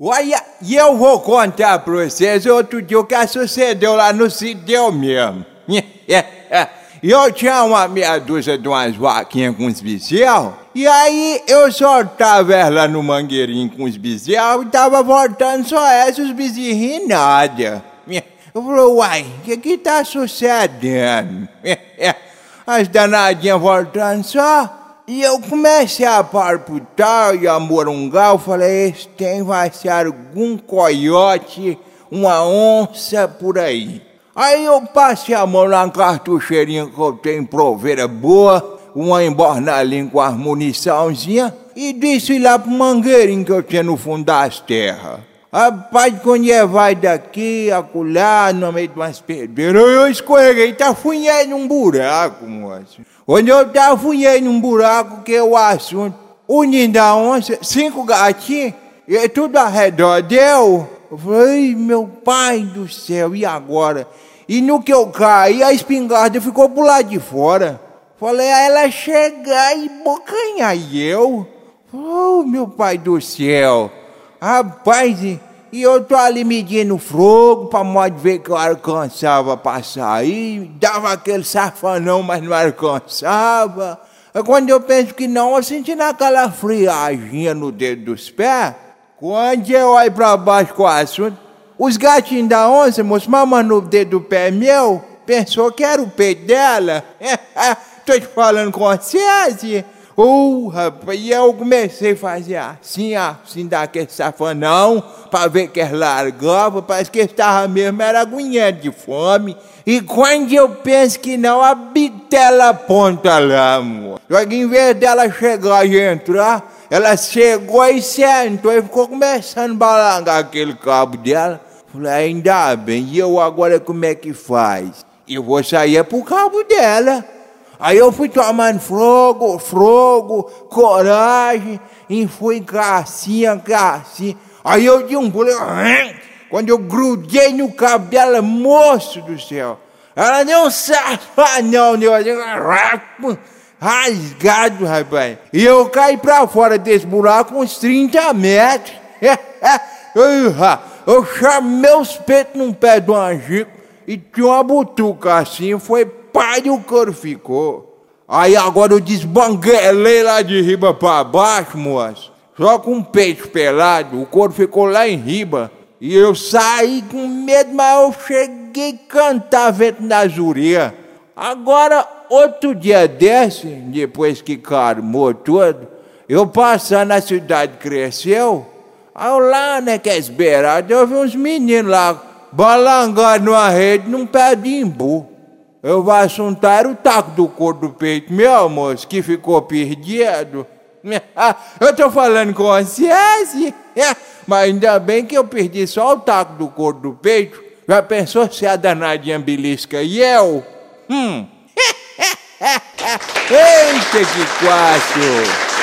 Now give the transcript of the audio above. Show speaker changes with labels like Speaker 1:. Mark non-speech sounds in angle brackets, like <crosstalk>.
Speaker 1: Olha, e eu vou contar pra vocês outro dia o que sucedeu lá no sítio mesmo. <laughs> Eu tinha uma meia dúzia de umas vaquinhas com os bezerros, e aí eu soltava ela no mangueirinho com os bezerros e tava voltando só essa, os bezerrinhos nada. <laughs> Eu falei, uai, o que que tá sucedendo? <laughs> As danadinhas voltando só. E eu comecei a palpitar e a morungar, eu falei, esse tem vai ser algum coiote, uma onça por aí. Aí eu passei a mão na cartucheirinha que eu tenho proveira boa, uma embornalinha com as muniçãozinha, e disse lá pro mangueirinho que eu tinha no fundo das terras. Rapaz, quando ia vai daqui, acolá, no meio de umas pedreiras, eu escorreguei, tá funhei num buraco, moço. Quando eu tava funhei num buraco, que é o assunto, o ninho da onça, cinco gatinhos, e tudo ao redor deu. Eu falei, meu pai do céu, e agora? E no que eu caí, a espingarda ficou pro lado de fora. Falei a ela chegar e bocanhar e eu. Oh, meu pai do céu. Rapaz, e eu tô ali medindo o fogo pra modo ver que eu alcançava passar aí. Dava aquele safanão, mas não alcançava. Quando eu penso que não, eu senti naquela friaginha no dedo dos pés. Quando eu olho pra baixo com o assunto, os gatinhos da onça, moço, mamando no dedo do pé meu, pensou que era o peito dela. <laughs> Tô te falando com você, Uh, rapaz, e eu comecei a fazer assim, assim, daquele safanão, para ver que largava, parece que estava mesmo, era agunhando de fome. E quando eu penso que não, a bitela ponta lá, amor. Só que em vez dela chegar e entrar, ela chegou e sentou e ficou começando a balançar aquele cabo dela. Falei, ainda bem, e eu agora como é que faz? Eu vou sair pro cabo dela. Aí eu fui tomando fogo, fogo, coragem, e fui cacinha, cacinha. Aí eu dei um pulo, quando eu grudei no cabo dela, moço do céu, ela deu um safanão, rasgado, rapaz. E eu caí pra fora desse buraco uns 30 metros. <laughs> eu chamei os peitos num pé do angico e tinha uma butuca assim, foi pai o couro ficou. Aí agora eu desbanguelei lá de riba para baixo, moço. Só com o peito pelado, o couro ficou lá em riba. E eu saí com medo, mas eu cheguei a cantar vento na zuria. Agora, outro dia desse, depois que carmou tudo, eu passando na cidade cresceu, ao lá, né, que é esperado, eu vi uns meninos lá balangando numa rede num pé de imbu. Eu vou assuntar o taco do corpo do peito, meu moço, que ficou perdido. <laughs> Eu tô falando com você, <laughs> mas ainda bem que eu perdi só o taco do corpo do peito. Já pensou se a danadinha belisca e eu? Hum. <laughs> Eita, que quase!